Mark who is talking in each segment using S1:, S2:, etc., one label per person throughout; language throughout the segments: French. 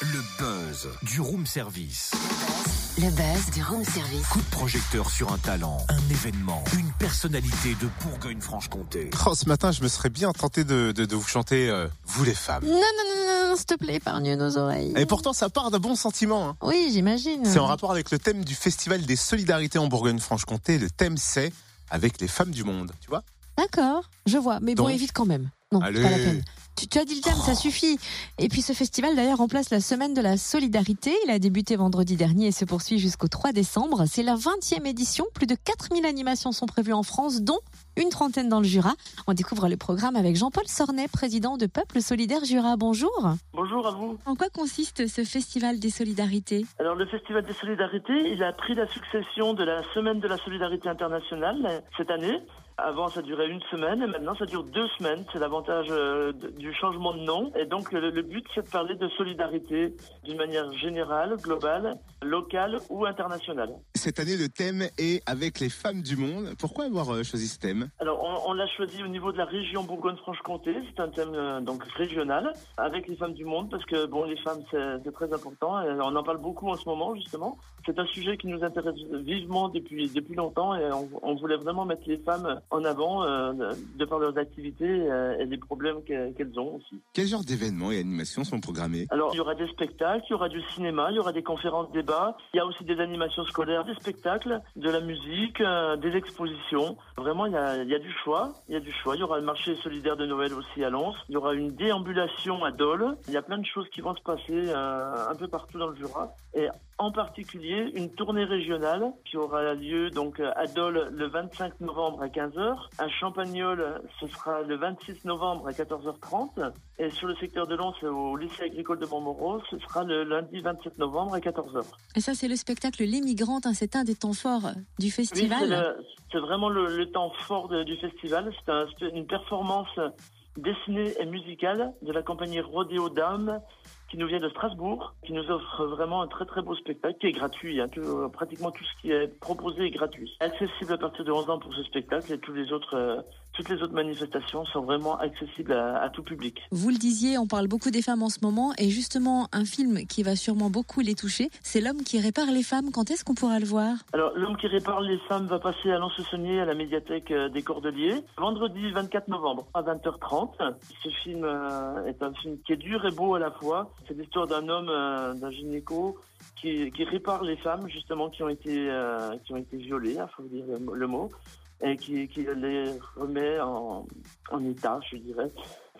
S1: Le buzz du room service.
S2: Le buzz du room service.
S1: Coup de projecteur sur un talent, un événement, une personnalité de Bourgogne-Franche-Comté.
S3: Oh, ce matin, je me serais bien tenté de, de, de vous chanter euh, Vous les femmes.
S4: Non, non, non, non, non, s'il te plaît, épargne nos oreilles.
S3: Et pourtant, ça part d'un bon sentiment. hein.
S4: Oui, j'imagine.
S3: C'est en rapport avec le thème du Festival des Solidarités en Bourgogne-Franche-Comté. Le thème, c'est avec les femmes du monde. Tu vois
S4: D'accord, je vois. Mais bon, évite quand même. Non, pas la peine. Tu, tu as dit le thème, ça suffit. Et puis ce festival d'ailleurs remplace la semaine de la solidarité. Il a débuté vendredi dernier et se poursuit jusqu'au 3 décembre. C'est la 20e édition. Plus de 4000 animations sont prévues en France, dont une trentaine dans le Jura. On découvre le programme avec Jean-Paul Sornet, président de Peuple Solidaire Jura. Bonjour.
S5: Bonjour à vous.
S4: En quoi consiste ce festival des solidarités?
S5: Alors le Festival des Solidarités, il a pris la succession de la Semaine de la Solidarité internationale cette année. Avant, ça durait une semaine, et maintenant, ça dure deux semaines. C'est l'avantage euh, du changement de nom. Et donc, le, le but, c'est de parler de solidarité d'une manière générale, globale, locale ou internationale.
S3: Cette année, le thème est avec les femmes du monde. Pourquoi avoir euh, choisi ce thème?
S5: Alors, on, on l'a choisi au niveau de la région Bourgogne-Franche-Comté. C'est un thème euh, donc régional avec les femmes du monde parce que bon, les femmes c'est c'est très important. Et on en parle beaucoup en ce moment justement. C'est un sujet qui nous intéresse vivement depuis depuis longtemps et on, on voulait vraiment mettre les femmes en avant euh, de, par leurs activités euh, et les problèmes que- qu'elles ont aussi.
S3: Quel genre d'événements et animations sont programmés?
S5: Alors, il y aura des spectacles, il y aura du cinéma, il y aura des conférences débats, il y a aussi des animations scolaires, des spectacles, de la musique, euh, des expositions. Vraiment, il y, a, il y a du choix. Il y a du choix. Il y aura le marché solidaire de Noël aussi à Lens. Il y aura une déambulation à Dole. Il y a plein de choses qui vont se passer un peu partout dans le Jura. Et en particulier, une tournée régionale qui aura lieu donc à Dole le 25 novembre à 15h. À Champagnol, ce sera le 26 novembre à 14h30. Et sur le secteur de Lens, au lycée agricole de Montmoreau, ce sera le lundi 27 novembre à 14h.
S4: Et ça, c'est le spectacle Les Migrantes. hein, C'est un des temps forts du festival.
S5: c'est vraiment le, le temps fort de- du festival. C'est un- c'est une performance dessinée et musicale de la compagnie Rodéo Dame qui nous vient de Strasbourg, qui nous offre vraiment un très très beau spectacle qui est gratuit. hein. Tout- pratiquement tout ce qui est proposé est gratuit. Accessible à partir de 11 ans pour ce spectacle et tous les autres, euh, toutes les autres manifestations sont vraiment accessibles à, à tout public.
S4: Vous le disiez, on parle beaucoup des femmes en ce moment, et justement, un film qui va sûrement beaucoup les toucher, c'est L'homme qui répare les femmes. Quand est-ce qu'on pourra le voir?
S5: Alors, L'homme qui répare les femmes va passer à Lens-le-Saunier à la médiathèque euh, des Cordeliers, vendredi 24 novembre à 20h30. Ce film euh, est un film qui est dur et beau à la fois. C'est l'histoire d'un homme, euh, d'un gynéco, qui, répare les femmes justement qui ont été, euh, qui ont été violées, il faut dire le, le mot, et qui, qui les remet en état, je dirais.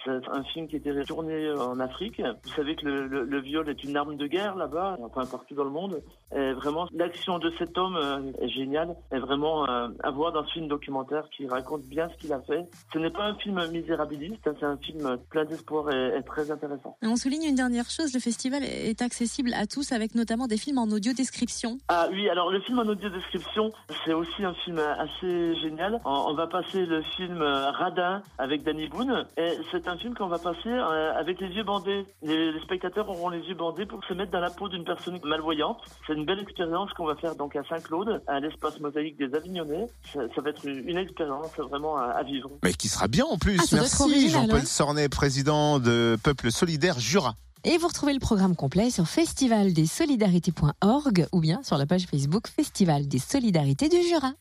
S5: C'est un film qui a été tourné en Afrique. Vous savez que le, le- le viol est une arme de guerre là-bas, enfin partout dans le monde. Et vraiment, l'action de cet homme euh, est géniale. Et vraiment euh, à voir dans ce film documentaire qui raconte bien ce qu'il a fait. Ce n'est pas un film misérabiliste, hein, c'est un film plein d'espoir et, et très intéressant.
S4: Et On souligne une dernière chose, le festival est accessible à tous, avec notamment des films en audio description.
S5: Ah oui, alors le film en audio description, c'est aussi un film assez génial. On, on va passer le film euh, Radin avec Danny Boone. Et c'est un film qu'on va passer euh, avec les yeux bandés. Les, les spectateurs auront les yeux bandés pour se mettre dans la peau d'une personne malvoyante. C'est une belle expérience qu'on va faire donc à Saint-Claude, à l'espace mosaïque des Avignonnais. Ça, ça va être une, une expérience vraiment à, à vivre.
S3: Mais qui sera bien en plus.
S4: Ah,
S3: Merci Jean-Paul
S4: ouais.
S3: Sornet, président de Peuple Solidaire Jura.
S4: Et vous retrouvez le programme complet sur festivaldesolidarités.org ou bien sur la page Facebook Festival des Solidarités du Jura.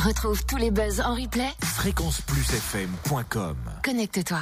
S2: Retrouve tous les buzz en replay.
S1: Fréquenceplusfm.com
S2: Connecte-toi.